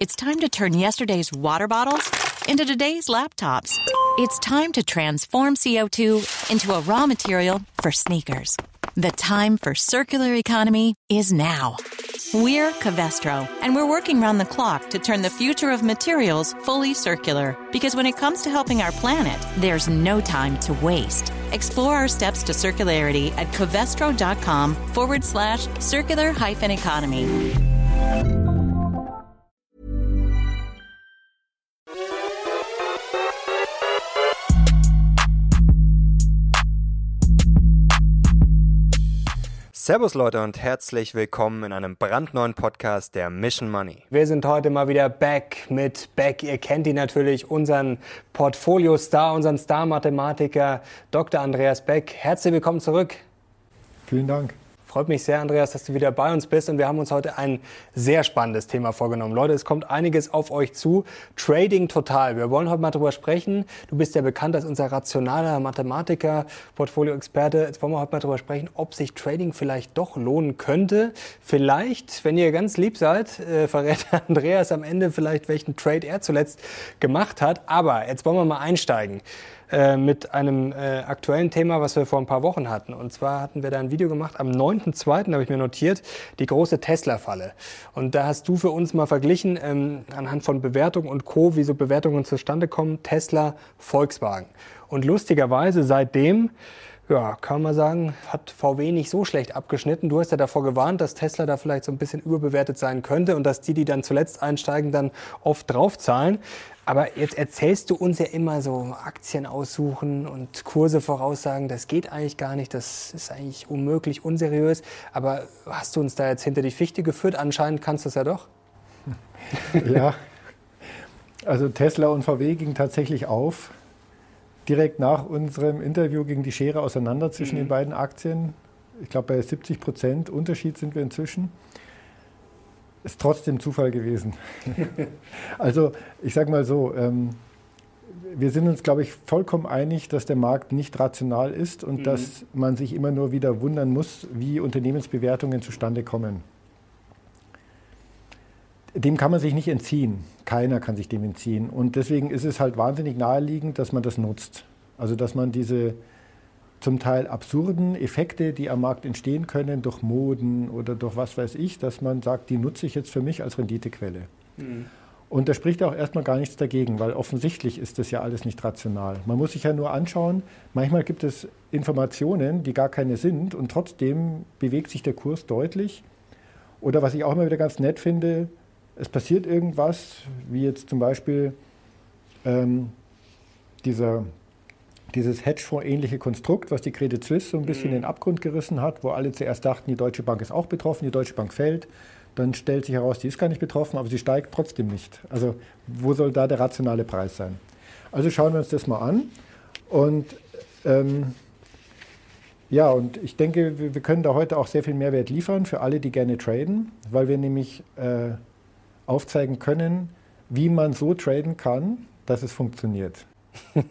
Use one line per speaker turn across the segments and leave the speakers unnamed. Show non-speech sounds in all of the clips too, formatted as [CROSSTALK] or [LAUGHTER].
It's time to turn yesterday's water bottles into today's laptops. It's time to transform CO2 into a raw material for sneakers. The time for circular economy is now. We're Covestro, and we're working round the clock to turn the future of materials fully circular. Because when it comes to helping our planet, there's no time to waste. Explore our steps to circularity at covestro.com forward slash circular hyphen economy.
Servus Leute und herzlich willkommen in einem brandneuen Podcast der Mission Money.
Wir sind heute mal wieder back mit Beck. Ihr kennt ihn natürlich, unseren Portfolio-Star, unseren Star-Mathematiker Dr. Andreas Beck. Herzlich willkommen zurück.
Vielen Dank.
Freut mich sehr, Andreas, dass du wieder bei uns bist. Und wir haben uns heute ein sehr spannendes Thema vorgenommen. Leute, es kommt einiges auf euch zu. Trading total. Wir wollen heute mal darüber sprechen. Du bist ja bekannt als unser rationaler Mathematiker, Portfolio-Experte. Jetzt wollen wir heute mal darüber sprechen, ob sich Trading vielleicht doch lohnen könnte. Vielleicht, wenn ihr ganz lieb seid, äh, verrät [LAUGHS] Andreas am Ende vielleicht, welchen Trade er zuletzt gemacht hat. Aber jetzt wollen wir mal einsteigen. Äh, mit einem äh, aktuellen Thema, was wir vor ein paar Wochen hatten. Und zwar hatten wir da ein Video gemacht am 9.2., habe ich mir notiert, die große Tesla-Falle. Und da hast du für uns mal verglichen, ähm, anhand von Bewertungen und Co., wie so Bewertungen zustande kommen, Tesla, Volkswagen. Und lustigerweise seitdem ja, kann man sagen, hat VW nicht so schlecht abgeschnitten. Du hast ja davor gewarnt, dass Tesla da vielleicht so ein bisschen überbewertet sein könnte und dass die, die dann zuletzt einsteigen, dann oft draufzahlen. Aber jetzt erzählst du uns ja immer so Aktien aussuchen und Kurse voraussagen. Das geht eigentlich gar nicht. Das ist eigentlich unmöglich, unseriös. Aber hast du uns da jetzt hinter die Fichte geführt? Anscheinend kannst du es ja doch. [LAUGHS]
Ja, also Tesla und VW gingen tatsächlich auf. Direkt nach unserem Interview ging die Schere auseinander zwischen mhm. den beiden Aktien. Ich glaube, bei 70 Prozent Unterschied sind wir inzwischen. Ist trotzdem Zufall gewesen. [LAUGHS] also, ich sage mal so, ähm, wir sind uns, glaube ich, vollkommen einig, dass der Markt nicht rational ist und mhm. dass man sich immer nur wieder wundern muss, wie Unternehmensbewertungen zustande kommen. Dem kann man sich nicht entziehen. Keiner kann sich dem entziehen. Und deswegen ist es halt wahnsinnig naheliegend, dass man das nutzt. Also dass man diese zum Teil absurden Effekte, die am Markt entstehen können, durch Moden oder durch was weiß ich, dass man sagt, die nutze ich jetzt für mich als Renditequelle. Mhm. Und da spricht auch erstmal gar nichts dagegen, weil offensichtlich ist das ja alles nicht rational. Man muss sich ja nur anschauen, manchmal gibt es Informationen, die gar keine sind und trotzdem bewegt sich der Kurs deutlich. Oder was ich auch immer wieder ganz nett finde, es passiert irgendwas, wie jetzt zum Beispiel ähm, dieser dieses Hedgefonds-ähnliche Konstrukt, was die Credit Suisse so ein bisschen mhm. in den Abgrund gerissen hat, wo alle zuerst dachten, die Deutsche Bank ist auch betroffen, die Deutsche Bank fällt. Dann stellt sich heraus, die ist gar nicht betroffen, aber sie steigt trotzdem nicht. Also wo soll da der rationale Preis sein? Also schauen wir uns das mal an. Und ähm, ja, und ich denke, wir, können da heute auch sehr viel Mehrwert liefern für alle, die gerne traden, weil wir nämlich äh, aufzeigen können, wie man so traden kann, dass es funktioniert. [LAUGHS]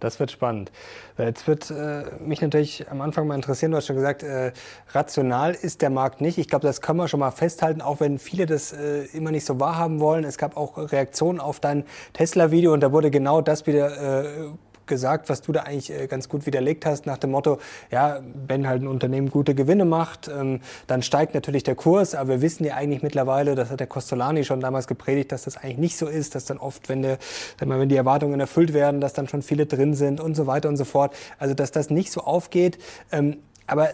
Das wird spannend. Jetzt wird äh, mich natürlich am Anfang mal interessieren, du hast schon gesagt, äh, rational ist der Markt nicht. Ich glaube, das können wir schon mal festhalten, auch wenn viele das äh, immer nicht so wahrhaben wollen. Es gab auch Reaktionen auf dein Tesla-Video und da wurde genau das wieder äh, gesagt, was du da eigentlich äh, ganz gut widerlegt hast, nach dem Motto, ja, wenn halt ein Unternehmen gute Gewinne macht, ähm, dann steigt natürlich der Kurs, aber wir wissen ja eigentlich mittlerweile, das hat der Costolani schon damals gepredigt, dass das eigentlich nicht so ist, dass dann oft, wenn, der, wenn die Erwartungen erfüllt werden, dass dann schon viele drin sind und so weiter und so fort. Also, dass das nicht so aufgeht. Ähm, aber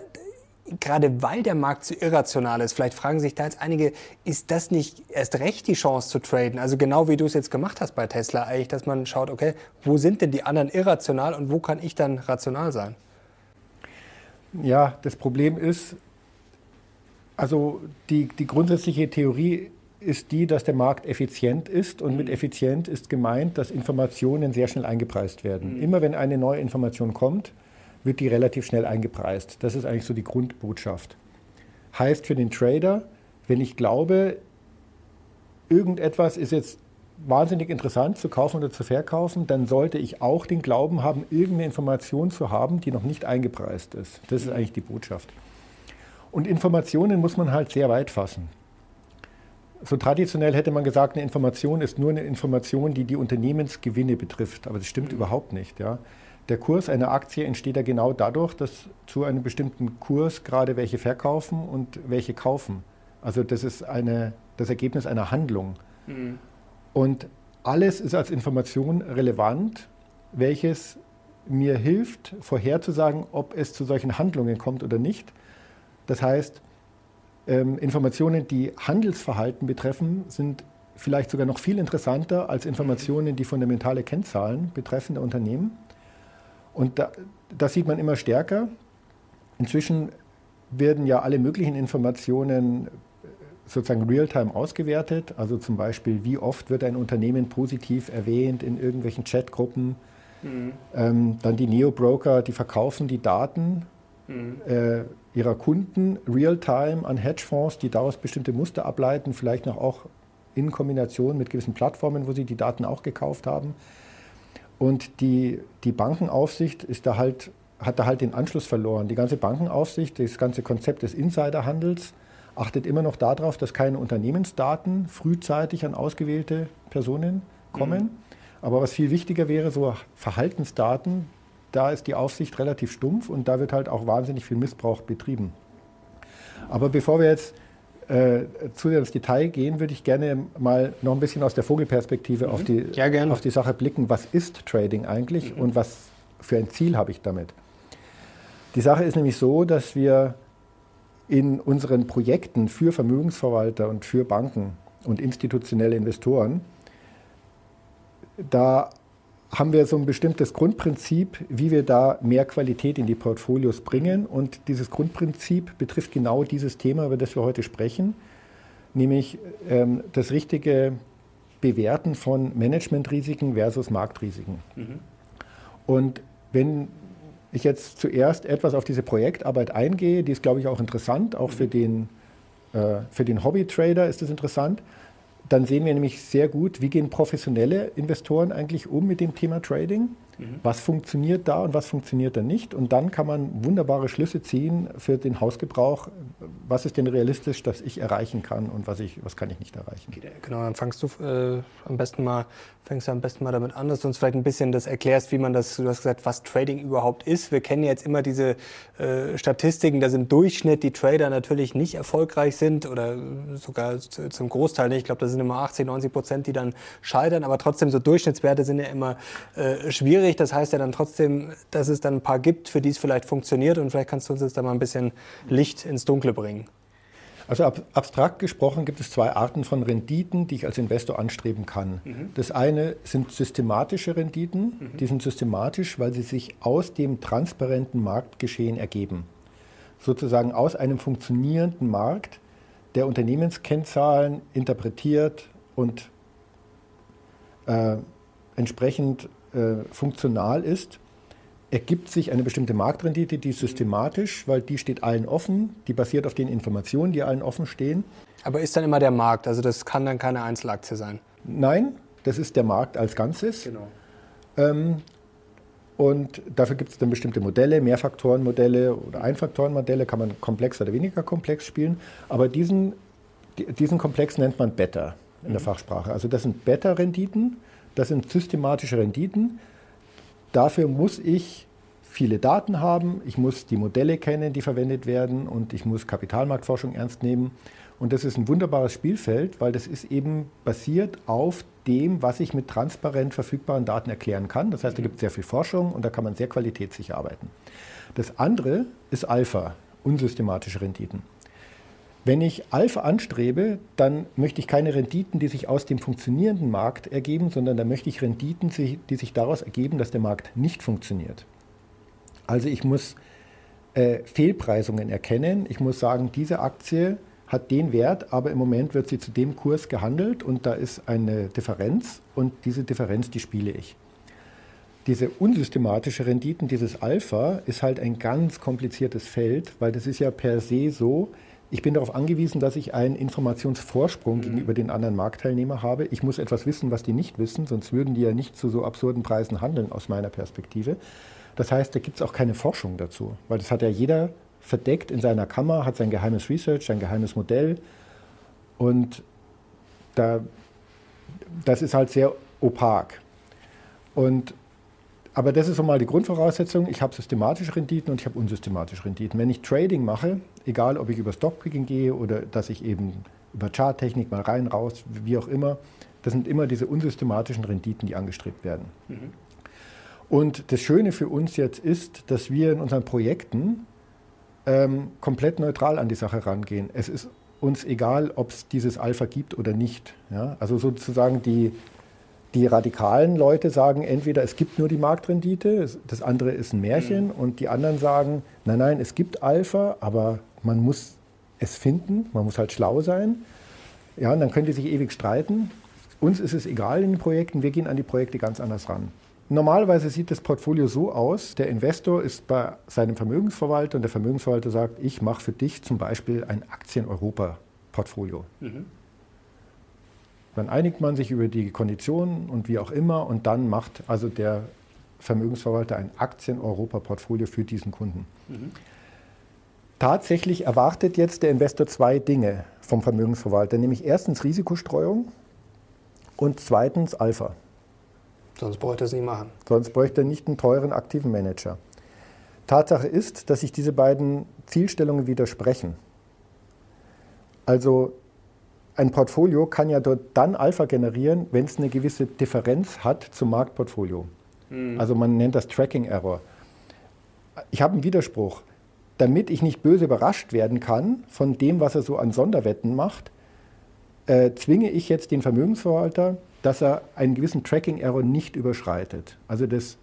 gerade weil der Markt so irrational ist, vielleicht fragen sich da jetzt einige, ist das nicht erst recht die Chance zu traden? Also genau wie du es jetzt gemacht hast bei Tesla eigentlich, dass man schaut, okay, wo sind denn die anderen irrational und wo kann ich dann rational sein?
Ja, das Problem ist, also die, die grundsätzliche Theorie ist die, dass der Markt effizient ist und mit mhm. effizient ist gemeint, dass Informationen sehr schnell eingepreist werden. Mhm. Immer wenn eine neue Information kommt, wird die relativ schnell eingepreist. Das ist eigentlich so die Grundbotschaft. Heißt für den Trader, wenn ich glaube, irgendetwas ist jetzt wahnsinnig interessant zu kaufen oder zu verkaufen, dann sollte ich auch den Glauben haben, irgendeine Information zu haben, die noch nicht eingepreist ist. Das ist eigentlich die Botschaft. Und Informationen muss man halt sehr weit fassen. so traditionell hätte man gesagt, eine Information ist nur eine Information, die die Unternehmensgewinne betrifft. Aber das stimmt mhm. überhaupt nicht. Ja. Der Kurs einer Aktie entsteht ja genau dadurch, dass zu einem bestimmten Kurs gerade welche verkaufen und welche kaufen. Also das ist eine, das Ergebnis einer Handlung. Mhm. Und alles ist als Information relevant, welches mir hilft, vorherzusagen, ob es zu solchen Handlungen kommt oder nicht. Das heißt, ähm, Informationen, die Handelsverhalten betreffen, sind vielleicht sogar noch viel interessanter als Informationen, die fundamentale Kennzahlen betreffen der Unternehmen. Und da, das sieht man immer stärker. Inzwischen werden ja alle möglichen Informationen sozusagen real-time ausgewertet. Also zum Beispiel, wie oft wird ein Unternehmen positiv erwähnt in irgendwelchen Chatgruppen. Mhm. Ähm, dann die Neo-Broker, die verkaufen die Daten mhm. äh, ihrer Kunden real-time an Hedgefonds, die daraus bestimmte Muster ableiten, vielleicht noch auch in Kombination mit gewissen Plattformen, wo sie die Daten auch gekauft haben. Und die, die Bankenaufsicht ist da halt, hat da halt den Anschluss verloren. Die ganze Bankenaufsicht, das ganze Konzept des Insiderhandels, achtet immer noch darauf, dass keine Unternehmensdaten frühzeitig an ausgewählte Personen kommen. Mhm. Aber was viel wichtiger wäre, so Verhaltensdaten, da ist die Aufsicht relativ stumpf und da wird halt auch wahnsinnig viel Missbrauch betrieben. Aber bevor wir jetzt äh, zu sehr ins Detail gehen, würde ich gerne mal noch ein bisschen aus der Vogelperspektive mhm. auf, die, ja, auf die Sache blicken. Was ist Trading eigentlich mhm. und was für ein Ziel habe ich damit? Die Sache ist nämlich so, dass wir in unseren Projekten für Vermögensverwalter und für Banken und institutionelle Investoren, da haben wir so ein bestimmtes Grundprinzip, wie wir da mehr Qualität in die Portfolios bringen. Und dieses Grundprinzip betrifft genau dieses Thema, über das wir heute sprechen, nämlich ähm, das richtige Bewerten von Managementrisiken versus Marktrisiken. Mhm. Und wenn ich jetzt zuerst etwas auf diese Projektarbeit eingehe, die ist, glaube ich, auch interessant, auch für den, äh, für den Hobby-Trader ist es interessant, dann sehen wir nämlich sehr gut, wie gehen professionelle Investoren eigentlich um mit dem Thema Trading. Mhm. Was funktioniert da und was funktioniert da nicht? Und dann kann man wunderbare Schlüsse ziehen für den Hausgebrauch. Was ist denn realistisch, dass ich erreichen kann und was, ich, was kann ich nicht erreichen?
Genau, dann fangst du äh, am besten mal fängst du am besten mal damit an, dass du uns vielleicht ein bisschen das erklärst, wie man das, du hast gesagt, was Trading überhaupt ist. Wir kennen jetzt immer diese äh, Statistiken, dass im Durchschnitt die Trader natürlich nicht erfolgreich sind oder sogar zum Großteil nicht. Ich glaube, das sind immer 80, 90 Prozent, die dann scheitern, aber trotzdem so Durchschnittswerte sind ja immer äh, schwierig. Das heißt ja dann trotzdem, dass es dann ein paar gibt, für die es vielleicht funktioniert. Und vielleicht kannst du uns jetzt da mal ein bisschen Licht ins Dunkle bringen.
Also ab, abstrakt gesprochen gibt es zwei Arten von Renditen, die ich als Investor anstreben kann. Mhm. Das eine sind systematische Renditen. Mhm. Die sind systematisch, weil sie sich aus dem transparenten Marktgeschehen ergeben. Sozusagen aus einem funktionierenden Markt, der Unternehmenskennzahlen interpretiert und äh, entsprechend äh, funktional ist, ergibt sich eine bestimmte Marktrendite, die ist systematisch, weil die steht allen offen, die basiert auf den Informationen, die allen offen stehen.
Aber ist dann immer der Markt, also das kann dann keine Einzelaktie sein?
Nein, das ist der Markt als Ganzes. Genau. Ähm, und dafür gibt es dann bestimmte Modelle, Mehrfaktorenmodelle oder Einfaktorenmodelle, kann man komplex oder weniger komplex spielen. Aber diesen, diesen Komplex nennt man Beta in der mhm. Fachsprache. Also das sind Beta-Renditen. Das sind systematische Renditen. Dafür muss ich viele Daten haben, ich muss die Modelle kennen, die verwendet werden und ich muss Kapitalmarktforschung ernst nehmen. Und das ist ein wunderbares Spielfeld, weil das ist eben basiert auf dem, was ich mit transparent verfügbaren Daten erklären kann. Das heißt, da gibt es sehr viel Forschung und da kann man sehr qualitätssicher arbeiten. Das andere ist Alpha, unsystematische Renditen. Wenn ich Alpha anstrebe, dann möchte ich keine Renditen, die sich aus dem funktionierenden Markt ergeben, sondern da möchte ich Renditen, die sich daraus ergeben, dass der Markt nicht funktioniert. Also ich muss äh, Fehlpreisungen erkennen. Ich muss sagen, diese Aktie hat den Wert, aber im Moment wird sie zu dem Kurs gehandelt und da ist eine Differenz und diese Differenz, die spiele ich. Diese unsystematische Renditen, dieses Alpha, ist halt ein ganz kompliziertes Feld, weil das ist ja per se so, ich bin darauf angewiesen, dass ich einen Informationsvorsprung mhm. gegenüber den anderen Marktteilnehmern habe. Ich muss etwas wissen, was die nicht wissen, sonst würden die ja nicht zu so absurden Preisen handeln aus meiner Perspektive. Das heißt, da gibt es auch keine Forschung dazu, weil das hat ja jeder verdeckt in seiner Kammer, hat sein geheimes Research, sein geheimes Modell und da, das ist halt sehr opak. Und, aber das ist so mal die Grundvoraussetzung. Ich habe systematische Renditen und ich habe unsystematische Renditen. Wenn ich Trading mache, egal ob ich über Stockpicking gehe oder dass ich eben über Charttechnik mal rein, raus, wie auch immer, das sind immer diese unsystematischen Renditen, die angestrebt werden. Mhm. Und das Schöne für uns jetzt ist, dass wir in unseren Projekten ähm, komplett neutral an die Sache rangehen. Es ist uns egal, ob es dieses Alpha gibt oder nicht. Ja? Also sozusagen die, die radikalen Leute sagen entweder, es gibt nur die Marktrendite, das andere ist ein Märchen, mhm. und die anderen sagen, nein, nein, es gibt Alpha, aber man muss es finden, man muss halt schlau sein. Ja, und dann können die sich ewig streiten. Uns ist es egal in den Projekten, wir gehen an die Projekte ganz anders ran. Normalerweise sieht das Portfolio so aus, der Investor ist bei seinem Vermögensverwalter und der Vermögensverwalter sagt, ich mache für dich zum Beispiel ein Aktien-Europa-Portfolio. Mhm. Dann einigt man sich über die Konditionen und wie auch immer und dann macht also der Vermögensverwalter ein Aktien-Europa-Portfolio für diesen Kunden. Mhm. Tatsächlich erwartet jetzt der Investor zwei Dinge vom Vermögensverwalter, nämlich erstens Risikostreuung und zweitens Alpha.
Sonst bräuchte er es nicht machen.
Sonst bräuchte er nicht einen teuren aktiven Manager. Tatsache ist, dass sich diese beiden Zielstellungen widersprechen. Also ein Portfolio kann ja dort dann Alpha generieren, wenn es eine gewisse Differenz hat zum Marktportfolio. Mhm. Also man nennt das Tracking Error. Ich habe einen Widerspruch. Damit ich nicht böse überrascht werden kann von dem, was er so an Sonderwetten macht, äh, zwinge ich jetzt den Vermögensverwalter, dass er einen gewissen Tracking-Error nicht überschreitet. Also das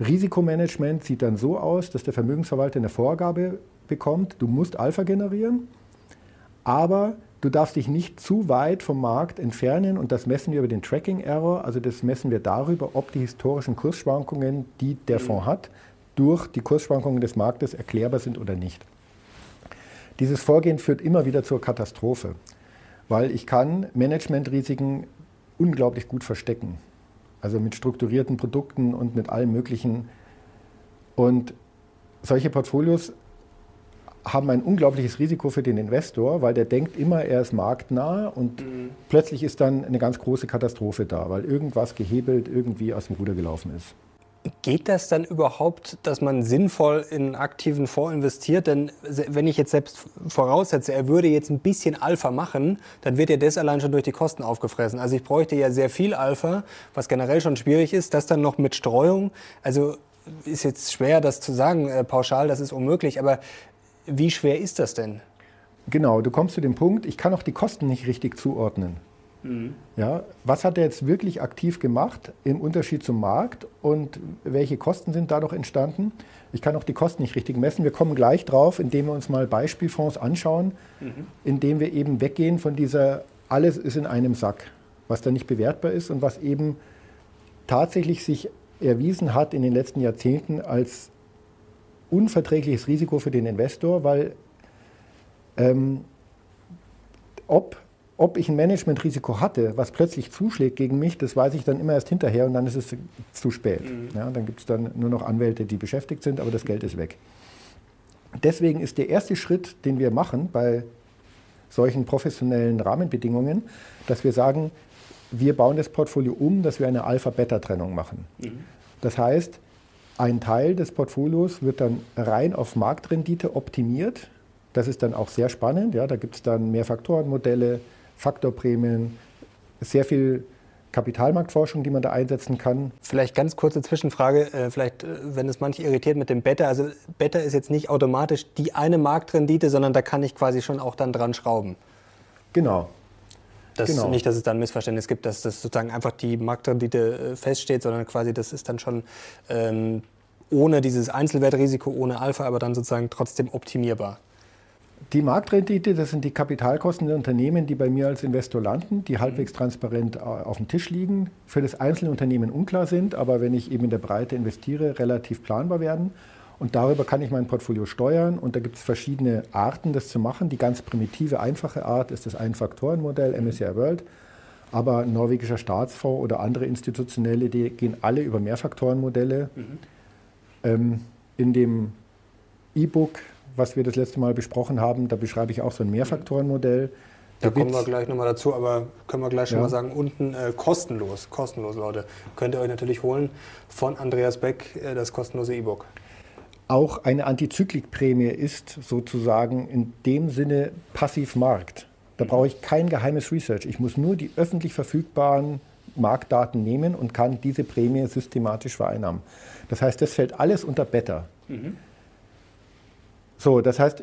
Risikomanagement sieht dann so aus, dass der Vermögensverwalter eine Vorgabe bekommt, du musst Alpha generieren, aber du darfst dich nicht zu weit vom Markt entfernen und das messen wir über den Tracking-Error, also das messen wir darüber, ob die historischen Kursschwankungen, die der mhm. Fonds hat, durch die Kursschwankungen des Marktes erklärbar sind oder nicht. Dieses Vorgehen führt immer wieder zur Katastrophe weil ich kann Managementrisiken unglaublich gut verstecken. Also mit strukturierten Produkten und mit allem Möglichen. Und solche Portfolios haben ein unglaubliches Risiko für den Investor, weil der denkt immer, er ist marktnah und mhm. plötzlich ist dann eine ganz große Katastrophe da, weil irgendwas gehebelt irgendwie aus dem Ruder gelaufen ist.
Geht das dann überhaupt, dass man sinnvoll in einen aktiven Fonds investiert? Denn wenn ich jetzt selbst voraussetze, er würde jetzt ein bisschen Alpha machen, dann wird ja das allein schon durch die Kosten aufgefressen. Also ich bräuchte ja sehr viel Alpha, was generell schon schwierig ist. Das dann noch mit Streuung. Also ist jetzt schwer, das zu sagen äh, pauschal, das ist unmöglich. Aber wie schwer ist das denn?
Genau, du kommst zu dem Punkt, ich kann auch die Kosten nicht richtig zuordnen. Ja, was hat er jetzt wirklich aktiv gemacht im Unterschied zum Markt und welche Kosten sind dadurch entstanden? Ich kann auch die Kosten nicht richtig messen. Wir kommen gleich drauf, indem wir uns mal Beispielfonds anschauen, mhm. indem wir eben weggehen von dieser alles ist in einem Sack, was da nicht bewertbar ist und was eben tatsächlich sich erwiesen hat in den letzten Jahrzehnten als unverträgliches Risiko für den Investor, weil ähm, ob ob ich ein Managementrisiko hatte, was plötzlich zuschlägt gegen mich, das weiß ich dann immer erst hinterher und dann ist es zu spät. Mhm. Ja, dann gibt es dann nur noch Anwälte, die beschäftigt sind, aber das Geld ist weg. Deswegen ist der erste Schritt, den wir machen bei solchen professionellen Rahmenbedingungen, dass wir sagen, wir bauen das Portfolio um, dass wir eine Alpha-Beta-Trennung machen. Mhm. Das heißt, ein Teil des Portfolios wird dann rein auf Marktrendite optimiert. Das ist dann auch sehr spannend. Ja, da gibt es dann mehr Faktorenmodelle, Faktorprämien, sehr viel Kapitalmarktforschung, die man da einsetzen kann.
Vielleicht ganz kurze Zwischenfrage, äh, vielleicht, äh, wenn es manche irritiert mit dem Beta. Also Beta ist jetzt nicht automatisch die eine Marktrendite, sondern da kann ich quasi schon auch dann dran schrauben.
Genau.
Das genau. Nicht, dass es dann ein Missverständnis gibt, dass das sozusagen einfach die Marktrendite äh, feststeht, sondern quasi das ist dann schon ähm, ohne dieses Einzelwertrisiko, ohne Alpha, aber dann sozusagen trotzdem optimierbar.
Die Marktrendite, das sind die Kapitalkosten der Unternehmen, die bei mir als Investor landen, die halbwegs transparent äh, auf dem Tisch liegen, für das einzelne Unternehmen unklar sind, aber wenn ich eben in der Breite investiere, relativ planbar werden. Und darüber kann ich mein Portfolio steuern. Und da gibt es verschiedene Arten, das zu machen. Die ganz primitive, einfache Art ist das Ein-Faktoren-Modell MSCI World. Aber norwegischer Staatsfonds oder andere institutionelle, die gehen alle über Mehrfaktorenmodelle. Mhm. Ähm, in dem E-Book was wir das letzte Mal besprochen haben, da beschreibe ich auch so ein Mehrfaktorenmodell.
Da kommen wir gleich nochmal dazu, aber können wir gleich schon ja. mal sagen, unten äh, kostenlos, kostenlos, Leute. Könnt ihr euch natürlich holen von Andreas Beck, äh, das kostenlose E-Book.
Auch eine Antizyklikprämie ist sozusagen in dem Sinne passiv Markt. Da brauche ich kein geheimes Research. Ich muss nur die öffentlich verfügbaren Marktdaten nehmen und kann diese Prämie systematisch vereinnahmen. Das heißt, das fällt alles unter Beta. Mhm. So, das heißt,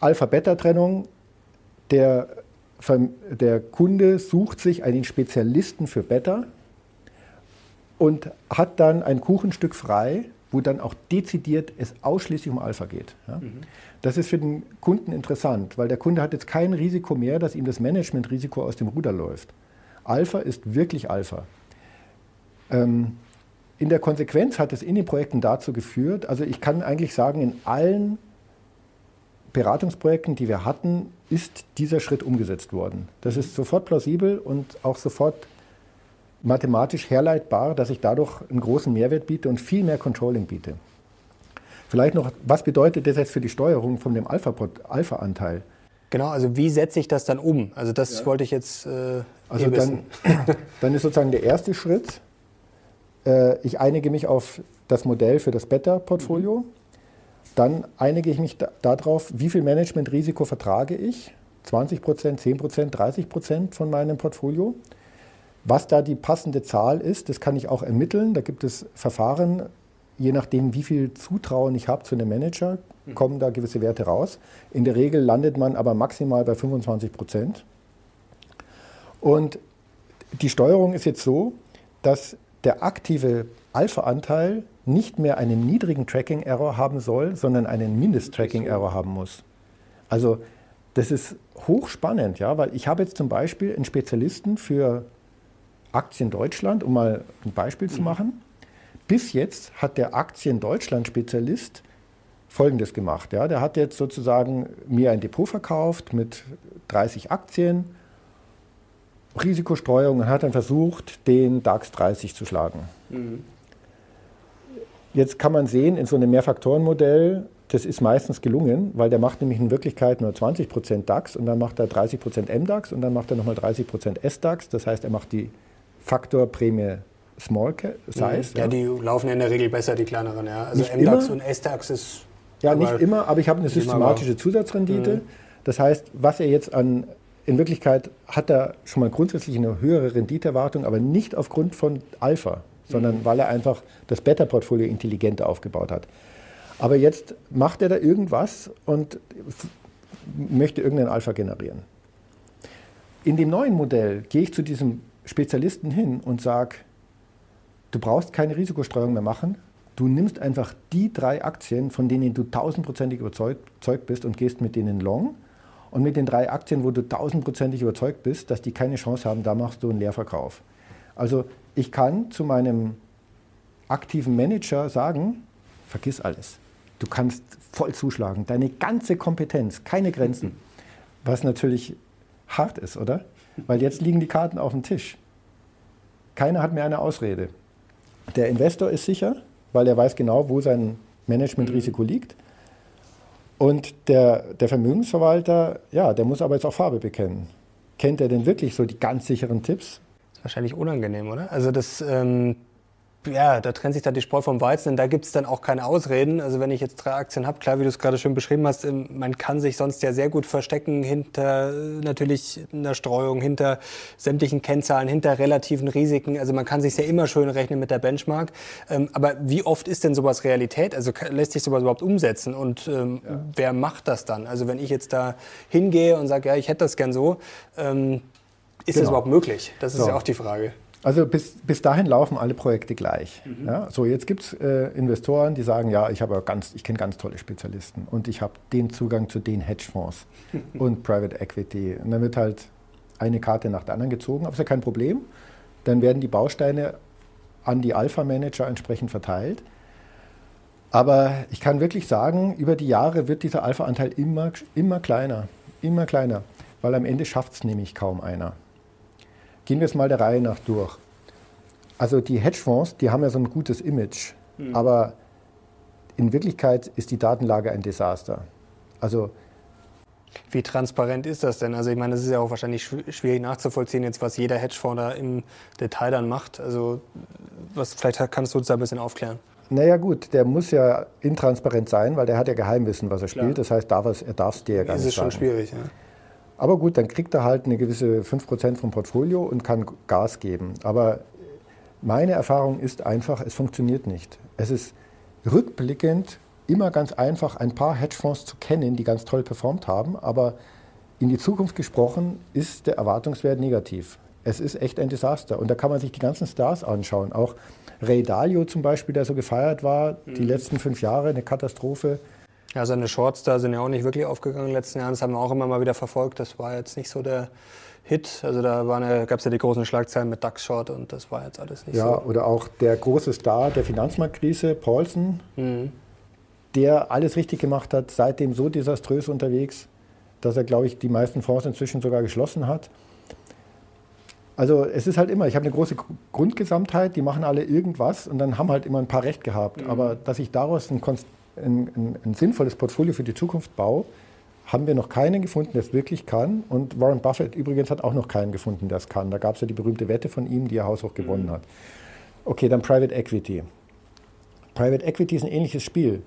Alpha-Beta-Trennung, der, der Kunde sucht sich einen Spezialisten für Beta und hat dann ein Kuchenstück frei, wo dann auch dezidiert es ausschließlich um Alpha geht. Ja? Mhm. Das ist für den Kunden interessant, weil der Kunde hat jetzt kein Risiko mehr, dass ihm das Managementrisiko aus dem Ruder läuft. Alpha ist wirklich Alpha. Ähm, in der Konsequenz hat es in den Projekten dazu geführt, also ich kann eigentlich sagen, in allen Beratungsprojekten, die wir hatten, ist dieser Schritt umgesetzt worden. Das ist sofort plausibel und auch sofort mathematisch herleitbar, dass ich dadurch einen großen Mehrwert biete und viel mehr Controlling biete. Vielleicht noch, was bedeutet das jetzt für die Steuerung von dem Alpha-Anteil? Alpha
genau, also wie setze ich das dann um? Also das ja. wollte ich jetzt äh,
Also dann, [LAUGHS] dann ist sozusagen der erste Schritt, äh, ich einige mich auf das Modell für das Beta-Portfolio. Mhm. Dann einige ich mich darauf, wie viel Managementrisiko vertrage ich. 20 Prozent, 10 Prozent, 30 Prozent von meinem Portfolio. Was da die passende Zahl ist, das kann ich auch ermitteln. Da gibt es Verfahren, je nachdem, wie viel Zutrauen ich habe zu einem Manager, mhm. kommen da gewisse Werte raus. In der Regel landet man aber maximal bei 25 Prozent. Und die Steuerung ist jetzt so, dass der aktive Alpha-Anteil nicht mehr einen niedrigen Tracking-Error haben soll, sondern einen Mindest-Tracking-Error haben muss. Also das ist hochspannend, ja, weil ich habe jetzt zum Beispiel einen Spezialisten für Aktien Deutschland, um mal ein Beispiel zu mhm. machen. Bis jetzt hat der Aktien Deutschland-Spezialist Folgendes gemacht. Ja. Der hat jetzt sozusagen mir ein Depot verkauft mit 30 Aktien, Risikostreuung und hat dann versucht, den DAX 30 zu schlagen. Mhm. Jetzt kann man sehen, in so einem Mehrfaktorenmodell, das ist meistens gelungen, weil der macht nämlich in Wirklichkeit nur 20% DAX und dann macht er 30% MDAX und dann macht er nochmal 30% SDAX. Das heißt, er macht die Faktorprämie Small Size. Mhm.
Ja, ja, die laufen ja in der Regel besser, die kleineren. Ja. Also nicht MDAX immer. und SDAX ist.
Ja, nicht immer, aber ich habe eine systematische Zusatzrendite. Mhm. Das heißt, was er jetzt an in Wirklichkeit hat er schon mal grundsätzlich eine höhere Renditeerwartung, aber nicht aufgrund von Alpha, sondern mhm. weil er einfach das Beta-Portfolio intelligenter aufgebaut hat. Aber jetzt macht er da irgendwas und möchte irgendein Alpha generieren. In dem neuen Modell gehe ich zu diesem Spezialisten hin und sage, du brauchst keine Risikostreuung mehr machen, du nimmst einfach die drei Aktien, von denen du tausendprozentig überzeugt bist und gehst mit denen long und mit den drei Aktien, wo du tausendprozentig überzeugt bist, dass die keine Chance haben, da machst du einen Leerverkauf. Also ich kann zu meinem aktiven Manager sagen, vergiss alles. Du kannst voll zuschlagen. Deine ganze Kompetenz, keine Grenzen. Was natürlich hart ist, oder? Weil jetzt liegen die Karten auf dem Tisch. Keiner hat mehr eine Ausrede. Der Investor ist sicher, weil er weiß genau, wo sein Managementrisiko liegt. Und der, der Vermögensverwalter, ja, der muss aber jetzt auch Farbe bekennen. Kennt er denn wirklich so die ganz sicheren Tipps?
Das ist wahrscheinlich unangenehm, oder? Also das ähm, ja, da trennt sich dann die Spreu vom Weizen, denn da gibt es dann auch keine Ausreden. Also wenn ich jetzt drei Aktien habe, klar, wie du es gerade schön beschrieben hast, ähm, man kann sich sonst ja sehr gut verstecken hinter äh, natürlich einer Streuung, hinter sämtlichen Kennzahlen, hinter relativen Risiken. Also man kann sich ja immer schön rechnen mit der Benchmark. Ähm, aber wie oft ist denn sowas Realität? Also lässt sich sowas überhaupt umsetzen? Und ähm, ja. wer macht das dann? Also wenn ich jetzt da hingehe und sage, ja, ich hätte das gern so, ähm, ist genau. das überhaupt möglich? Das ist so. ja auch die Frage.
Also bis, bis dahin laufen alle Projekte gleich. Mhm. Ja, so, jetzt gibt es äh, Investoren, die sagen, ja, ich, ganz, ich kenne ganz tolle Spezialisten und ich habe den Zugang zu den Hedgefonds [LAUGHS] und Private Equity. Und dann wird halt eine Karte nach der anderen gezogen, aber ist ja kein Problem. Dann werden die Bausteine an die Alpha-Manager entsprechend verteilt. Aber ich kann wirklich sagen, über die Jahre wird dieser Alpha-Anteil immer, immer kleiner, immer kleiner, weil am Ende schafft es nämlich kaum einer. Gehen wir es mal der Reihe nach durch. Also die Hedgefonds, die haben ja so ein gutes Image, mhm. aber in Wirklichkeit ist die Datenlage ein Desaster. Also
Wie transparent ist das denn? Also ich meine, das ist ja auch wahrscheinlich schwierig nachzuvollziehen, jetzt was jeder Hedgefonds da im Detail dann macht. Also was, vielleicht kannst du uns da ein bisschen aufklären.
Naja gut, der muss ja intransparent sein, weil der hat ja Geheimwissen, was er spielt. Klar. Das heißt, darf es, er darf es dir ja gar
nicht
sagen.
Das ist schon schwierig, ja.
Aber gut, dann kriegt er halt eine gewisse 5% vom Portfolio und kann Gas geben. Aber meine Erfahrung ist einfach, es funktioniert nicht. Es ist rückblickend immer ganz einfach, ein paar Hedgefonds zu kennen, die ganz toll performt haben, aber in die Zukunft gesprochen ist der Erwartungswert negativ. Es ist echt ein Desaster. Und da kann man sich die ganzen Stars anschauen. Auch Ray Dalio zum Beispiel, der so gefeiert war, mhm. die letzten fünf Jahre, eine Katastrophe.
Ja, seine Shorts da sind ja auch nicht wirklich aufgegangen in den letzten Jahren. Das haben wir auch immer mal wieder verfolgt. Das war jetzt nicht so der Hit. Also da gab es ja die großen Schlagzeilen mit DAX Short und das war jetzt alles nicht
ja,
so.
Ja, oder auch der große Star der Finanzmarktkrise, Paulson, mhm. der alles richtig gemacht hat, seitdem so desaströs unterwegs, dass er, glaube ich, die meisten Fonds inzwischen sogar geschlossen hat. Also es ist halt immer, ich habe eine große Grundgesamtheit, die machen alle irgendwas und dann haben halt immer ein paar Recht gehabt. Mhm. Aber dass ich daraus ein, ein, ein, ein, sinnvolles Portfolio für die Zukunft baue, haben wir noch keinen gefunden, der es wirklich kann. Und Warren Buffett übrigens hat auch noch keinen gefunden, der es kann. Da gab es ja die berühmte Wette von ihm, die er haushoch gewonnen mhm. hat. Okay, dann Private Equity. Private Equity ist ein ähnliches Spiel.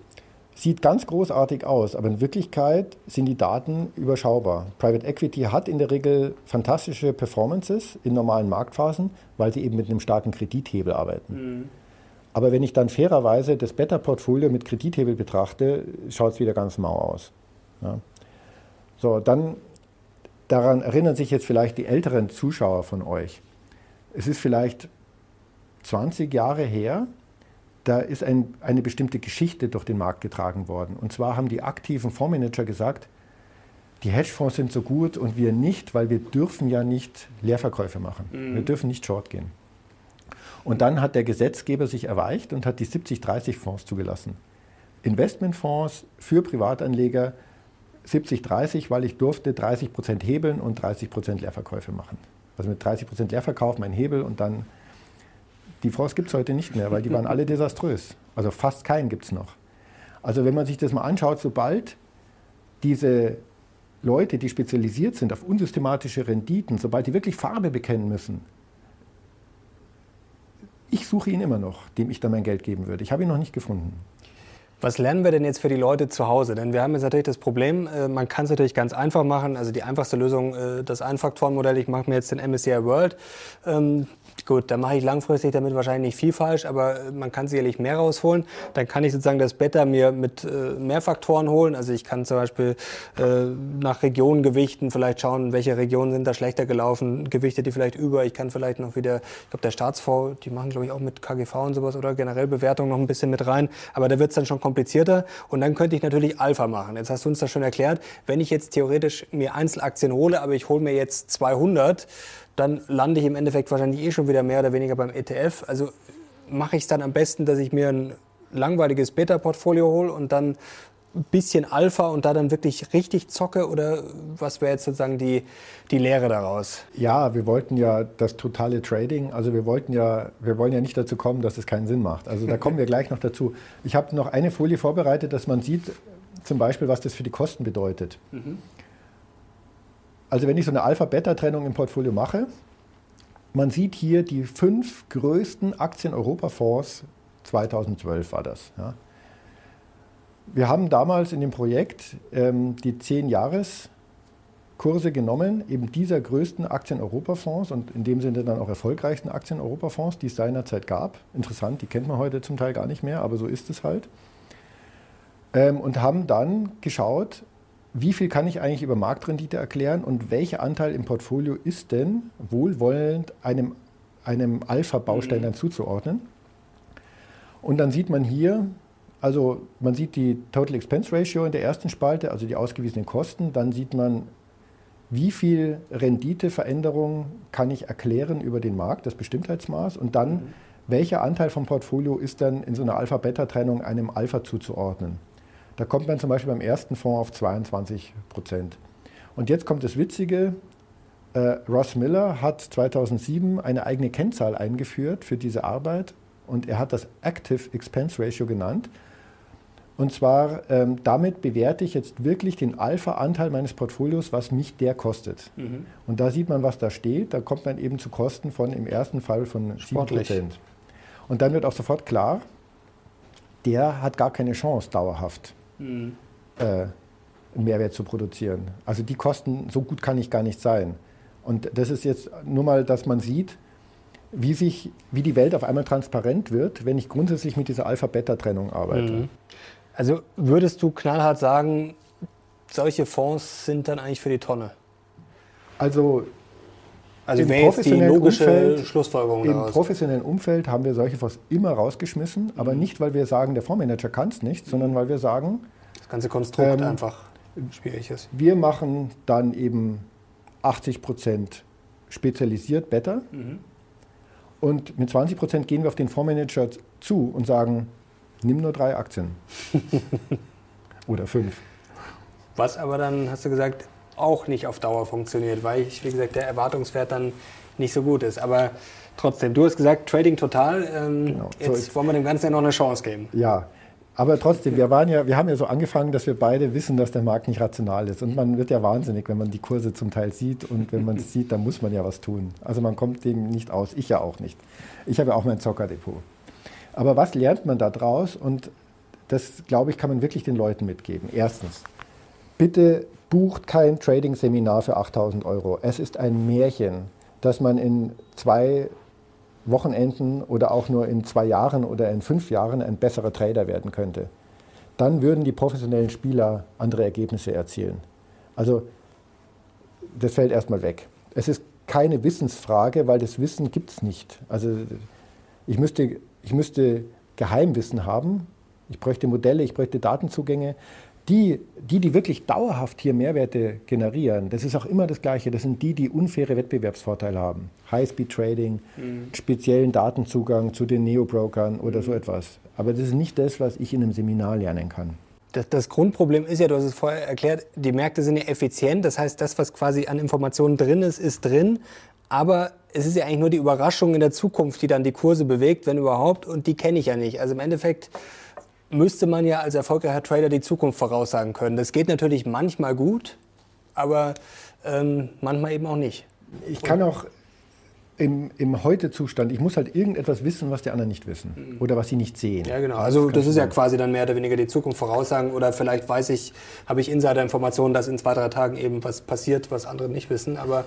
Sieht ganz großartig aus, aber in Wirklichkeit sind die Daten überschaubar. Private Equity hat in der Regel fantastische Performances in normalen Marktphasen, weil sie eben mit einem starken Kredithebel arbeiten. Mhm. Aber wenn ich dann fairerweise das Beta-Portfolio mit Kredithebel betrachte, schaut es wieder ganz mau aus. Ja. So, dann daran erinnern sich jetzt vielleicht die älteren Zuschauer von euch. Es ist vielleicht 20 Jahre her, da ist ein, eine bestimmte Geschichte durch den Markt getragen worden. Und zwar haben die aktiven Fondsmanager gesagt, die Hedgefonds sind so gut und wir nicht, weil wir dürfen ja nicht Leerverkäufe machen. Mhm. Wir dürfen nicht short gehen. Und dann hat der Gesetzgeber sich erweicht und hat die 70-30-Fonds zugelassen. Investmentfonds für Privatanleger 70-30, weil ich durfte 30 Prozent hebeln und 30 Prozent Leerverkäufe machen. Also mit 30 Prozent Leerverkauf mein Hebel und dann die Fonds gibt es heute nicht mehr, weil die waren alle desaströs. Also fast keinen gibt es noch. Also wenn man sich das mal anschaut, sobald diese Leute, die spezialisiert sind auf unsystematische Renditen, sobald die wirklich Farbe bekennen müssen, ich suche ihn immer noch, dem ich dann mein Geld geben würde. Ich habe ihn noch nicht gefunden.
Was lernen wir denn jetzt für die Leute zu Hause? Denn wir haben jetzt natürlich das Problem, äh, man kann es natürlich ganz einfach machen. Also die einfachste Lösung, äh, das Einfaktorenmodell, ich mache mir jetzt den MSCI World. Gut, da mache ich langfristig damit wahrscheinlich nicht viel falsch, aber man kann sicherlich mehr rausholen. Dann kann ich sozusagen das Beta mir mit äh, mehr Faktoren holen. Also ich kann zum Beispiel äh, nach Regionen gewichten, vielleicht schauen, welche Regionen sind da schlechter gelaufen, gewichte die vielleicht über. Ich kann vielleicht noch wieder, ich glaube der Staatsfonds, die machen glaube ich auch mit KGV und sowas oder generell Bewertung noch ein bisschen mit rein. Aber da wird es dann schon komplizierter. Und dann könnte ich natürlich Alpha machen. Jetzt hast du uns das schon erklärt. Wenn ich jetzt theoretisch mir Einzelaktien hole, aber ich hole mir jetzt 200, dann lande ich im Endeffekt wahrscheinlich eh schon wieder mehr oder weniger beim ETF. Also mache ich es dann am besten, dass ich mir ein langweiliges Beta-Portfolio hole und dann ein bisschen Alpha und da dann wirklich richtig zocke oder was wäre jetzt sozusagen die, die Lehre daraus?
Ja, wir wollten ja das totale Trading, also wir wollten ja, wir wollen ja nicht dazu kommen, dass es keinen Sinn macht. Also da kommen wir gleich noch dazu. Ich habe noch eine Folie vorbereitet, dass man sieht zum Beispiel, was das für die Kosten bedeutet. Mhm. Also wenn ich so eine Alpha-Beta-Trennung im Portfolio mache, man sieht hier die fünf größten Aktien-Europa-Fonds, 2012 war das. Ja. Wir haben damals in dem Projekt ähm, die 10-Jahres-Kurse genommen, eben dieser größten Aktien-Europa-Fonds und in dem Sinne dann auch erfolgreichsten Aktien-Europa-Fonds, die es seinerzeit gab. Interessant, die kennt man heute zum Teil gar nicht mehr, aber so ist es halt. Ähm, und haben dann geschaut, wie viel kann ich eigentlich über Marktrendite erklären und welcher Anteil im Portfolio ist denn wohlwollend einem, einem Alpha-Baustein dann zuzuordnen. Und dann sieht man hier, also man sieht die Total Expense Ratio in der ersten Spalte, also die ausgewiesenen Kosten. Dann sieht man, wie viel Renditeveränderung kann ich erklären über den Markt, das Bestimmtheitsmaß. Und dann, mhm. welcher Anteil vom Portfolio ist dann in so einer Alpha-Beta-Trennung einem Alpha zuzuordnen. Da kommt man zum Beispiel beim ersten Fonds auf 22 Prozent. Und jetzt kommt das Witzige. Äh, Ross Miller hat 2007 eine eigene Kennzahl eingeführt für diese Arbeit und er hat das Active Expense Ratio genannt. Und zwar, ähm, damit bewerte ich jetzt wirklich den Alpha-Anteil meines Portfolios, was mich der kostet. Mhm. Und da sieht man, was da steht. Da kommt man eben zu Kosten von im ersten Fall von Sportlich. 7%. Und dann wird auch sofort klar, der hat gar keine Chance, dauerhaft mhm. äh, Mehrwert zu produzieren. Also die Kosten, so gut kann ich gar nicht sein. Und das ist jetzt nur mal, dass man sieht, wie, sich, wie die Welt auf einmal transparent wird, wenn ich grundsätzlich mit dieser Alpha-Beta-Trennung arbeite. Mhm.
Also würdest du knallhart sagen, solche Fonds sind dann eigentlich für die Tonne?
Also,
also im professionellen,
Umfeld, Schlussfolgerung im professionellen Umfeld haben wir solche Fonds immer rausgeschmissen, aber mhm. nicht, weil wir sagen, der Fondsmanager kann es nicht, sondern weil wir sagen,
das ganze Konstrukt ähm, einfach schwierig ist.
Wir machen dann eben 80 Prozent spezialisiert Better mhm. und mit 20 Prozent gehen wir auf den Fondsmanager zu und sagen, nimm nur drei Aktien. [LAUGHS] Oder fünf.
Was aber dann, hast du gesagt, auch nicht auf Dauer funktioniert, weil, ich, wie gesagt, der Erwartungswert dann nicht so gut ist. Aber trotzdem, du hast gesagt, Trading total. Ähm, genau. Jetzt so wollen wir dem Ganzen ja noch eine Chance geben.
Ja, aber trotzdem, wir, waren ja, wir haben ja so angefangen, dass wir beide wissen, dass der Markt nicht rational ist. Und man wird ja wahnsinnig, wenn man die Kurse zum Teil sieht. Und wenn man [LAUGHS] es sieht, dann muss man ja was tun. Also man kommt dem nicht aus. Ich ja auch nicht. Ich habe ja auch mein Zockerdepot. Aber was lernt man da draus? Und das, glaube ich, kann man wirklich den Leuten mitgeben. Erstens, bitte bucht kein Trading-Seminar für 8000 Euro. Es ist ein Märchen, dass man in zwei Wochenenden oder auch nur in zwei Jahren oder in fünf Jahren ein besserer Trader werden könnte. Dann würden die professionellen Spieler andere Ergebnisse erzielen. Also das fällt erstmal weg. Es ist keine Wissensfrage, weil das Wissen gibt es nicht. Also ich müsste ich müsste Geheimwissen haben, ich bräuchte Modelle, ich bräuchte Datenzugänge. Die, die, die wirklich dauerhaft hier Mehrwerte generieren, das ist auch immer das Gleiche. Das sind die, die unfaire Wettbewerbsvorteile haben. High-Speed-Trading, mhm. speziellen Datenzugang zu den Neo-Brokern oder mhm. so etwas. Aber das ist nicht das, was ich in einem Seminar lernen kann.
Das, das, Grundproblem ist ja, du hast es vorher erklärt, die Märkte sind ja effizient. Das heißt, das, was quasi an Informationen drin ist, ist drin. Aber es ist ja eigentlich nur die Überraschung in der Zukunft, die dann die Kurse bewegt, wenn überhaupt. Und die kenne ich ja nicht. Also im Endeffekt müsste man ja als erfolgreicher Trader die Zukunft voraussagen können. Das geht natürlich manchmal gut, aber ähm, manchmal eben auch nicht.
Ich kann auch im, im Heute-Zustand, ich muss halt irgendetwas wissen, was die anderen nicht wissen oder was sie nicht sehen.
Ja, genau. Also das, das ist ja quasi dann mehr oder weniger die Zukunft voraussagen oder vielleicht weiß ich, habe ich Insider-Informationen, dass in zwei, drei Tagen eben was passiert, was andere nicht wissen. Aber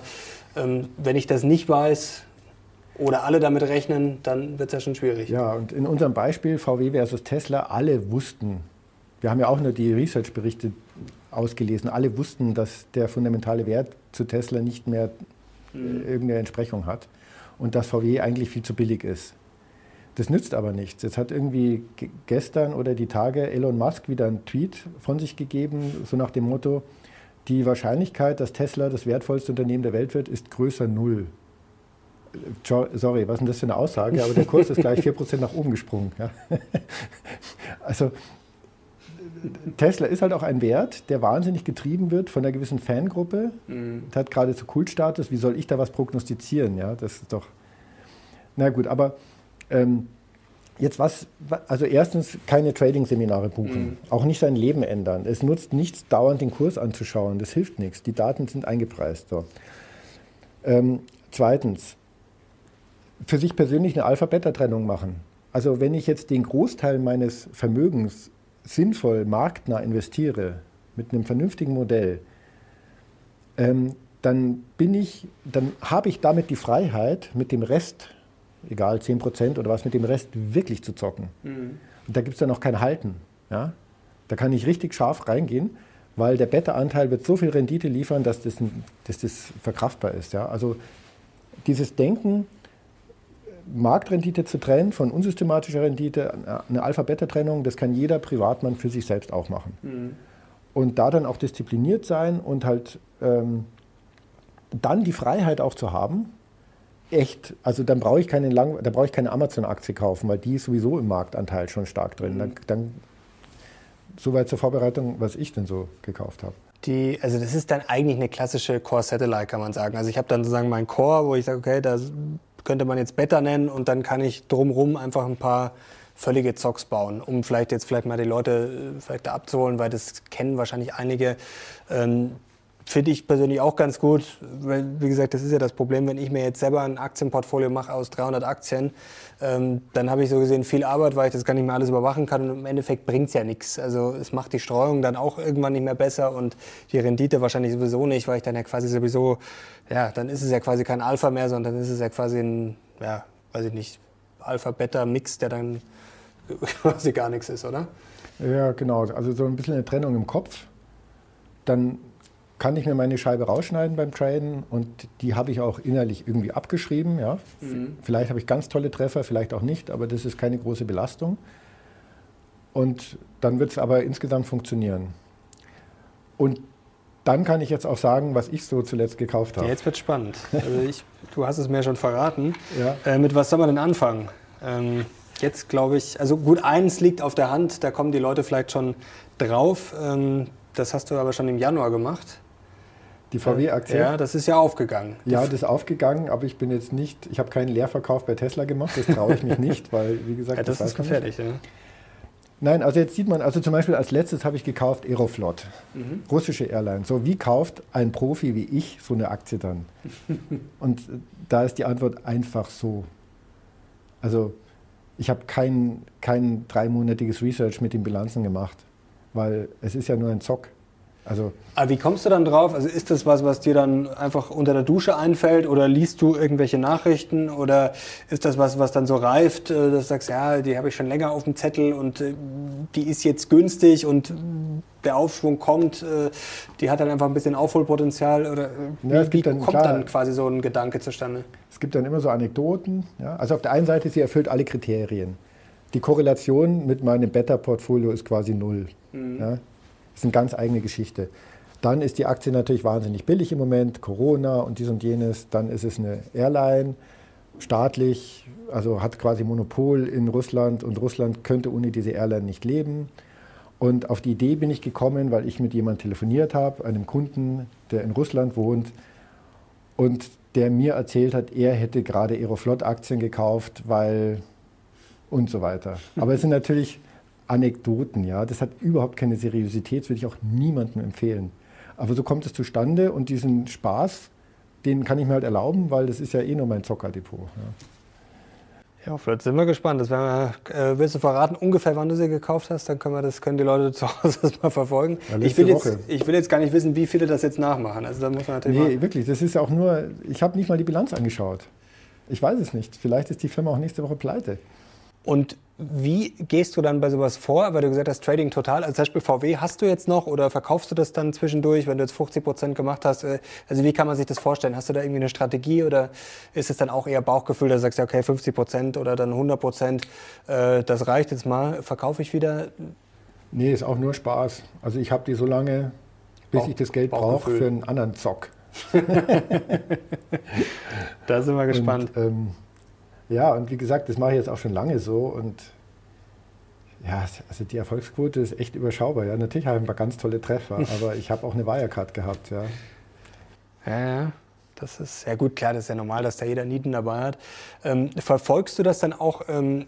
ähm, wenn ich das nicht weiß oder alle damit rechnen, dann wird es ja schon schwierig.
Ja, und in unserem Beispiel VW versus Tesla, alle wussten, wir haben ja auch nur die Research-Berichte ausgelesen, alle wussten, dass der fundamentale Wert zu Tesla nicht mehr mhm. irgendeine Entsprechung hat und dass VW eigentlich viel zu billig ist. Das nützt aber nichts. Jetzt hat irgendwie gestern oder die Tage Elon Musk wieder einen Tweet von sich gegeben, so nach dem Motto, die Wahrscheinlichkeit, dass Tesla das wertvollste Unternehmen der Welt wird, ist größer null. Sorry, was ist denn das für eine Aussage? Aber der Kurs ist gleich 4% nach oben gesprungen. Ja? [LAUGHS] Also Tesla ist halt auch ein Wert, der wahnsinnig getrieben wird von einer gewissen Fangruppe. Mhm. Das hat geradezu Kultstatus. Wie soll ich da was prognostizieren? Ja, das ist doch. Na gut, aber ähm, Jetzt was, also erstens keine Trading-Seminare buchen, mhm. auch nicht sein Leben ändern. Es nutzt nichts, dauernd den Kurs anzuschauen, das hilft nichts. Die Daten sind eingepreist. So. Ähm, zweitens, für sich persönlich eine Alpha-Beta-Trennung machen. Also wenn ich jetzt den Großteil meines Vermögens sinnvoll marktnah investiere, mit einem vernünftigen Modell, ähm, dann bin ich, dann habe ich damit die Freiheit, mit dem Rest egal 10 Prozent oder was mit dem Rest wirklich zu zocken. Mhm. Und da gibt es dann auch kein Halten. Ja? Da kann ich richtig scharf reingehen, weil der Beta-Anteil wird so viel Rendite liefern, dass das, dass das verkraftbar ist. Ja? Also dieses Denken, Marktrendite zu trennen von unsystematischer Rendite, eine Alpha-Beta-Trennung, das kann jeder Privatmann für sich selbst auch machen. Mhm. Und da dann auch diszipliniert sein und halt ähm, dann die Freiheit auch zu haben, echt, also dann brauche ich keine lang, da brauche ich keine Amazon-Aktie kaufen, weil die ist sowieso im Marktanteil schon stark drin. Mhm. Dann, dann soweit zur Vorbereitung, was ich denn so gekauft habe.
Die, also das ist dann eigentlich eine klassische Core Satellite, kann man sagen. Also ich habe dann sozusagen mein Core, wo ich sage, okay, da könnte man jetzt Beta nennen und dann kann ich drumherum einfach ein paar völlige Zocks bauen, um vielleicht jetzt vielleicht mal die Leute äh, vielleicht da abzuholen, weil das kennen wahrscheinlich einige. Ähm, Finde ich persönlich auch ganz gut, weil, wie gesagt, das ist ja das Problem, wenn ich mir jetzt selber ein Aktienportfolio mache aus 300 Aktien, ähm, dann habe ich so gesehen viel Arbeit, weil ich das gar nicht mehr alles überwachen kann und im Endeffekt bringt es ja nichts. Also es macht die Streuung dann auch irgendwann nicht mehr besser und die Rendite wahrscheinlich sowieso nicht, weil ich dann ja quasi sowieso, ja, dann ist es ja quasi kein Alpha mehr, sondern dann ist es ja quasi ein, ja, weiß ich nicht, Alpha-Beta-Mix, der dann [LAUGHS] quasi gar nichts ist, oder?
Ja, genau. Also so ein bisschen eine Trennung im Kopf. Dann kann ich mir meine Scheibe rausschneiden beim Traden und die habe ich auch innerlich irgendwie abgeschrieben. Ja. Mhm. Vielleicht habe ich ganz tolle Treffer, vielleicht auch nicht, aber das ist keine große Belastung. Und dann wird es aber insgesamt funktionieren. Und dann kann ich jetzt auch sagen, was ich so zuletzt gekauft habe.
Ja, jetzt wird spannend. Also ich, du hast es mir schon verraten. Ja. Äh, mit was soll man denn anfangen? Ähm, jetzt glaube ich, also gut, eins liegt auf der Hand, da kommen die Leute vielleicht schon drauf. Ähm, das hast du aber schon im Januar gemacht.
Die VW-Aktie?
Ja, das ist ja aufgegangen.
Ja, das ist aufgegangen, aber ich bin jetzt nicht, ich habe keinen Leerverkauf bei Tesla gemacht, das traue ich mich [LAUGHS] nicht, weil, wie gesagt,
ja, das, das ist gefährlich. Ja.
Nein, also jetzt sieht man, also zum Beispiel als letztes habe ich gekauft Aeroflot, mhm. russische Airline. So, wie kauft ein Profi wie ich so eine Aktie dann? [LAUGHS] Und da ist die Antwort einfach so. Also, ich habe kein, kein dreimonatiges Research mit den Bilanzen gemacht, weil es ist ja nur ein Zock.
Also Aber wie kommst du dann drauf? Also ist das was, was dir dann einfach unter der Dusche einfällt oder liest du irgendwelche Nachrichten oder ist das was, was dann so reift, äh, dass du sagst, ja, die habe ich schon länger auf dem Zettel und äh, die ist jetzt günstig und der Aufschwung kommt, äh, die hat dann einfach ein bisschen Aufholpotenzial oder ja, wie dann, kommt klar, dann quasi so ein Gedanke zustande?
Es gibt dann immer so Anekdoten. Ja? Also auf der einen Seite, sie erfüllt alle Kriterien. Die Korrelation mit meinem Beta-Portfolio ist quasi null. Mhm. Ja? Das ist eine ganz eigene Geschichte. Dann ist die Aktie natürlich wahnsinnig billig im Moment, Corona und dies und jenes. Dann ist es eine Airline, staatlich, also hat quasi Monopol in Russland und Russland könnte ohne diese Airline nicht leben. Und auf die Idee bin ich gekommen, weil ich mit jemandem telefoniert habe, einem Kunden, der in Russland wohnt und der mir erzählt hat, er hätte gerade Aeroflot-Aktien gekauft, weil und so weiter. Aber es sind natürlich Anekdoten, ja. Das hat überhaupt keine Seriosität, das würde ich auch niemandem empfehlen. Aber so kommt es zustande und diesen Spaß, den kann ich mir halt erlauben, weil das ist ja eh nur mein Zockerdepot.
Ja. Ja, vielleicht sind wir gespannt. Das wir, äh, willst du verraten, ungefähr wann du sie gekauft hast? Dann können, wir das, können die Leute [LAUGHS] zu Hause das mal verfolgen. Ja, ich, will jetzt, ich will jetzt gar nicht wissen, wie viele das jetzt nachmachen. Also da muss man
natürlich nee, wirklich. Das ist auch nur, ich habe nicht mal die Bilanz angeschaut. Ich weiß es nicht. Vielleicht ist die Firma auch nächste Woche pleite.
Und wie gehst du dann bei sowas vor? Weil du gesagt hast, Trading total. Also zum Beispiel VW hast du jetzt noch oder verkaufst du das dann zwischendurch, wenn du jetzt 50 Prozent gemacht hast? Äh, also wie kann man sich das vorstellen? Hast du da irgendwie eine Strategie oder ist es dann auch eher Bauchgefühl, dass du sagst, ja, okay, 50 Prozent oder dann 100 Prozent, äh, das reicht jetzt mal, verkaufe ich wieder?
Nee, ist auch nur Spaß. Also ich habe die so lange, bis Bauch, ich das Geld brauche für einen anderen Zock. [LAUGHS] [LAUGHS] [LAUGHS]
da sind wir gespannt.
Und, ähm, ja, und wie gesagt, das mache ich jetzt auch schon lange so und ja, also die Erfolgsquote ist echt überschaubar. Ja, natürlich habe ich ein paar ganz tolle Treffer, [LAUGHS] aber ich habe auch eine Wirecard gehabt, ja.
Ja, ja. Das ist ja gut, klar, das ist ja normal, dass da jeder Nieten dabei hat. Ähm, verfolgst du das dann auch ähm,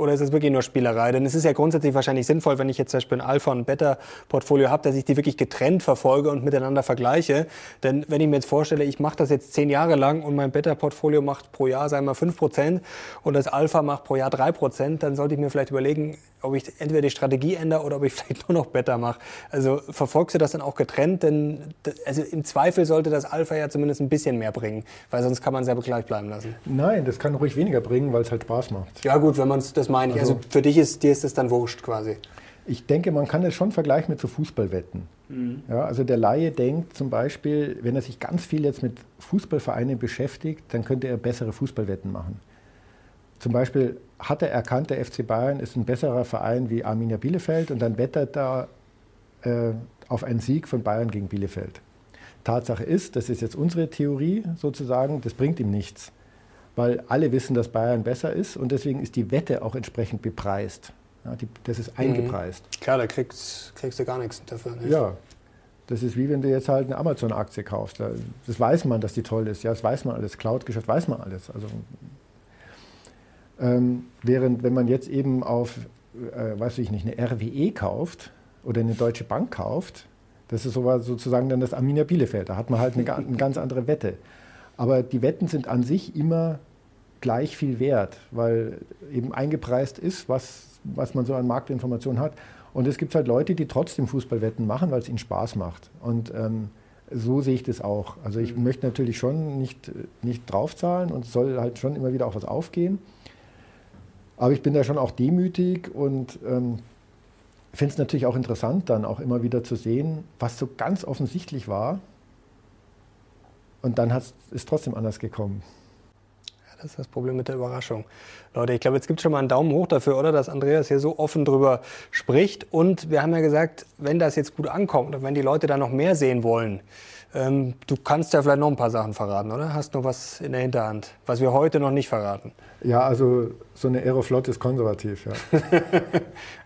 oder ist es wirklich nur Spielerei? Denn es ist ja grundsätzlich wahrscheinlich sinnvoll, wenn ich jetzt zum Beispiel ein Alpha- und Beta-Portfolio habe, dass ich die wirklich getrennt verfolge und miteinander vergleiche. Denn wenn ich mir jetzt vorstelle, ich mache das jetzt zehn Jahre lang und mein Beta-Portfolio macht pro Jahr, sagen wir, fünf Prozent und das Alpha macht pro Jahr drei Prozent, dann sollte ich mir vielleicht überlegen, ob ich entweder die Strategie ändere oder ob ich [LAUGHS] vielleicht nur noch Beta mache. Also verfolgst du das dann auch getrennt? Denn also im Zweifel sollte das Alpha ja zumindest ein bisschen mehr bringen, weil sonst kann man es ja gleich bleiben lassen.
Nein, das kann ruhig weniger bringen, weil es halt Spaß macht.
Ja gut, wenn man es, das meine ich. Also, also, für dich ist, dir ist das dann wurscht quasi.
Ich denke, man kann es schon vergleichen mit so Fußballwetten. Mhm. Ja, also der Laie denkt zum Beispiel, wenn er sich ganz viel jetzt mit Fußballvereinen beschäftigt, dann könnte er bessere Fußballwetten machen. Zum Beispiel hat er erkannt, der FC Bayern ist ein besserer Verein wie Arminia Bielefeld und dann wettert er äh, auf einen Sieg von Bayern gegen Bielefeld. Tatsache ist, das ist jetzt unsere Theorie sozusagen, das bringt ihm nichts, weil alle wissen, dass Bayern besser ist und deswegen ist die Wette auch entsprechend bepreist. Ja, die, das ist mhm. eingepreist.
Mhm. Klar, da kriegst, kriegst, du gar nichts dafür.
Nicht? Ja, das ist wie wenn du jetzt halt eine Amazon-Aktie kaufst. Das weiß man, dass die toll ist. Ja, das weiß man alles. Cloud-Geschäft weiß man alles. Also Ähm, während wenn man jetzt eben auf, äh, weiß ich nicht, eine RWE kauft oder eine Deutsche Bank kauft, das ist sozusagen dann das Arminia Bielefeld. Da hat man halt eine, eine ganz andere Wette. Aber die Wetten sind an sich immer gleich viel wert, weil eben eingepreist ist, was, was man so an Marktinformationen hat. Und es gibt halt Leute, die trotzdem Fußballwetten machen, weil es ihnen Spaß macht. Und ähm, so sehe ich das auch. Also ich mhm. möchte natürlich schon nicht, nicht draufzahlen und es soll halt schon immer wieder auch was aufgehen. Aber ich bin da schon auch demütig und ähm, finde es natürlich auch interessant, dann auch immer wieder zu sehen, was so ganz offensichtlich war. Und dann ist es trotzdem anders gekommen.
Das ist das Problem mit der Überraschung. Leute, ich glaube, jetzt gibt es schon mal einen Daumen hoch dafür, oder? Dass Andreas hier so offen drüber spricht. Und wir haben ja gesagt, wenn das jetzt gut ankommt und wenn die Leute da noch mehr sehen wollen, ähm, du kannst ja vielleicht noch ein paar Sachen verraten, oder? Hast noch was in der Hinterhand, was wir heute noch nicht verraten?
Ja, also so eine Aeroflot ist konservativ, ja. [LAUGHS]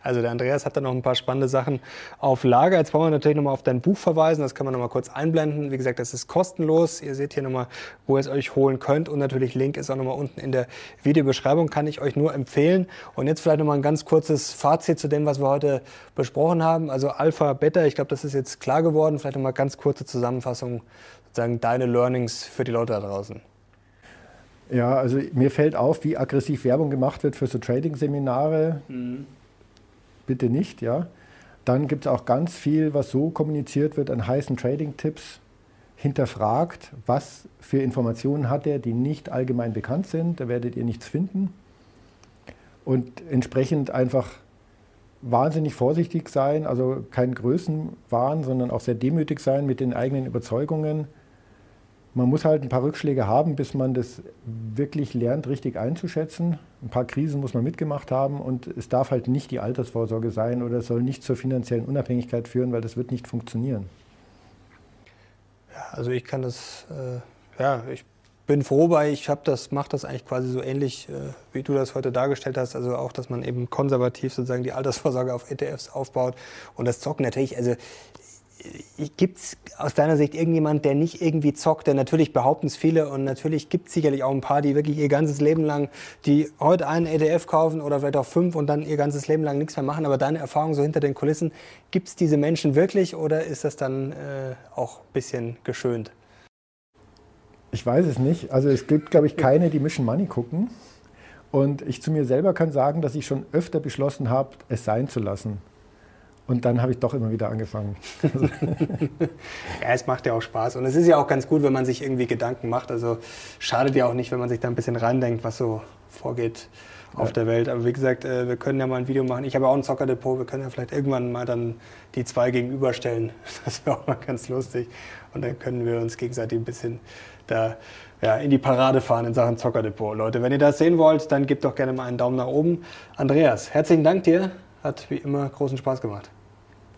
also der Andreas hat da noch ein paar spannende Sachen auf Lager. Jetzt wollen wir natürlich nochmal auf dein Buch verweisen. Das kann man nochmal kurz einblenden. Wie gesagt, das ist kostenlos. Ihr seht hier nochmal, wo ihr es euch holen könnt. Und natürlich Link ist auch nochmal unten in der Videobeschreibung. Kann ich euch nur empfehlen. Und jetzt vielleicht nochmal ein ganz kurzes Fazit zu dem, was wir heute besprochen haben. Also Alpha, Beta, ich glaube, das ist jetzt klar geworden. Vielleicht nochmal ganz kurze Zusammenfassung, sozusagen deine Learnings für die Leute da draußen.
Ja, also mir fällt auf, wie aggressiv Werbung gemacht wird für so Trading-Seminare. Mhm. Bitte nicht, ja. Dann gibt es auch ganz viel, was so kommuniziert wird an heißen Trading-Tipps. Hinterfragt, was für Informationen hat er, die nicht allgemein bekannt sind. Da werdet ihr nichts finden. Und entsprechend einfach wahnsinnig vorsichtig sein, also kein Größenwahn, sondern auch sehr demütig sein mit den eigenen Überzeugungen man muss halt ein paar Rückschläge haben, bis man das wirklich lernt, richtig einzuschätzen. Ein paar Krisen muss man mitgemacht haben und es darf halt nicht die Altersvorsorge sein oder es soll nicht zur finanziellen Unabhängigkeit führen, weil das wird nicht funktionieren.
Ja, also ich kann das, äh, ja, ich bin froh, weil ich habe das, mache das eigentlich quasi so ähnlich, äh, wie du das heute dargestellt hast. Also auch, dass man eben konservativ sozusagen die Altersvorsorge auf ETFs aufbaut und das Zocken natürlich. Also Gibt es aus deiner Sicht irgendjemand, der nicht irgendwie zockt? Denn natürlich behaupten es viele und natürlich gibt es sicherlich auch ein paar, die wirklich ihr ganzes Leben lang, die heute einen ETF kaufen oder vielleicht auch fünf und dann ihr ganzes Leben lang nichts mehr machen. Aber deine Erfahrung so hinter den Kulissen, gibt es diese Menschen wirklich oder ist das dann äh, auch ein bisschen geschönt?
Ich weiß es nicht. Also es gibt, glaube ich, keine, die Mission Money gucken. Und ich zu mir selber kann sagen, dass ich schon öfter beschlossen habe, es sein zu lassen. Und dann habe ich doch immer wieder angefangen. [LAUGHS]
ja, es macht ja auch Spaß. Und es ist ja auch ganz gut, wenn man sich irgendwie Gedanken macht. Also schadet ja auch nicht, wenn man sich da ein bisschen reindenkt, was so vorgeht auf ja. der Welt. Aber wie gesagt, äh, wir können ja mal ein Video machen. Ich habe auch ein Zockerdepot. Wir können ja vielleicht irgendwann mal dann die zwei gegenüberstellen. [LAUGHS] Das wäre auch mal ganz lustig. Und dann können wir uns gegenseitig ein bisschen da ja, in die Parade fahren in Sachen Zockerdepot. Leute, wenn ihr das sehen wollt, dann gebt doch gerne mal einen Daumen nach oben. Andreas, herzlichen Dank dir. Hat wie immer großen Spaß gemacht.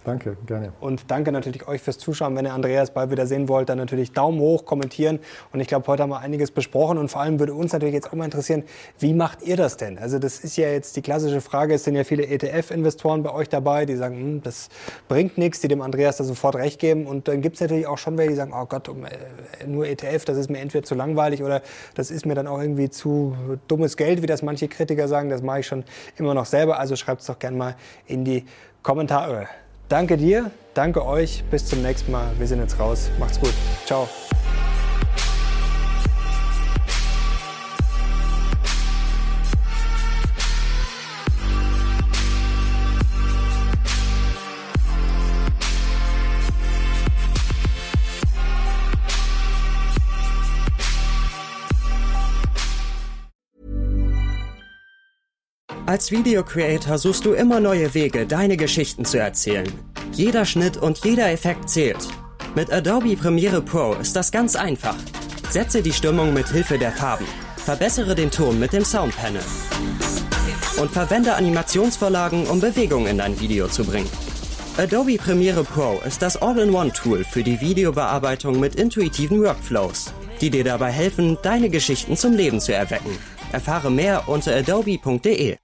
Danke, gerne.
Und danke natürlich euch fürs Zuschauen. Wenn ihr Andreas bald wieder sehen wollt, dann natürlich Daumen hoch, kommentieren. Und ich glaube, heute haben wir einiges besprochen. Und vor allem würde uns natürlich jetzt auch mal interessieren, wie macht ihr das denn? Also das ist ja jetzt die klassische Frage. Es sind ja viele ETF-Investoren bei euch dabei, die sagen, hm, das bringt nichts, die dem Andreas da sofort recht geben. Und dann gibt es natürlich auch schon welche, die sagen, oh Gott, äh, nur ETF, das ist mir entweder zu langweilig oder das ist mir dann auch irgendwie zu dummes Geld, wie das manche Kritiker sagen. Das mache ich schon immer noch selber. Also schreibt es doch gerne mal in die Kommentare. Danke dir, danke euch. Bis zum nächsten Mal. Wir sind jetzt raus. Macht's gut. Ciao.
Als Videocreator suchst du immer neue Wege, deine Geschichten zu erzählen. Jeder Schnitt und jeder Effekt zählt. Mit Adobe Premiere Pro ist das ganz einfach. Setze die Stimmung mit Hilfe der Farben. Verbessere den Ton mit dem Soundpanel. Und verwende Animationsvorlagen, um Bewegung in dein Video zu bringen. Adobe Premiere Pro ist das All-in-One-Tool für die Videobearbeitung mit intuitiven Workflows, die dir dabei helfen, deine Geschichten zum Leben zu erwecken. Erfahre mehr unter adobe.de.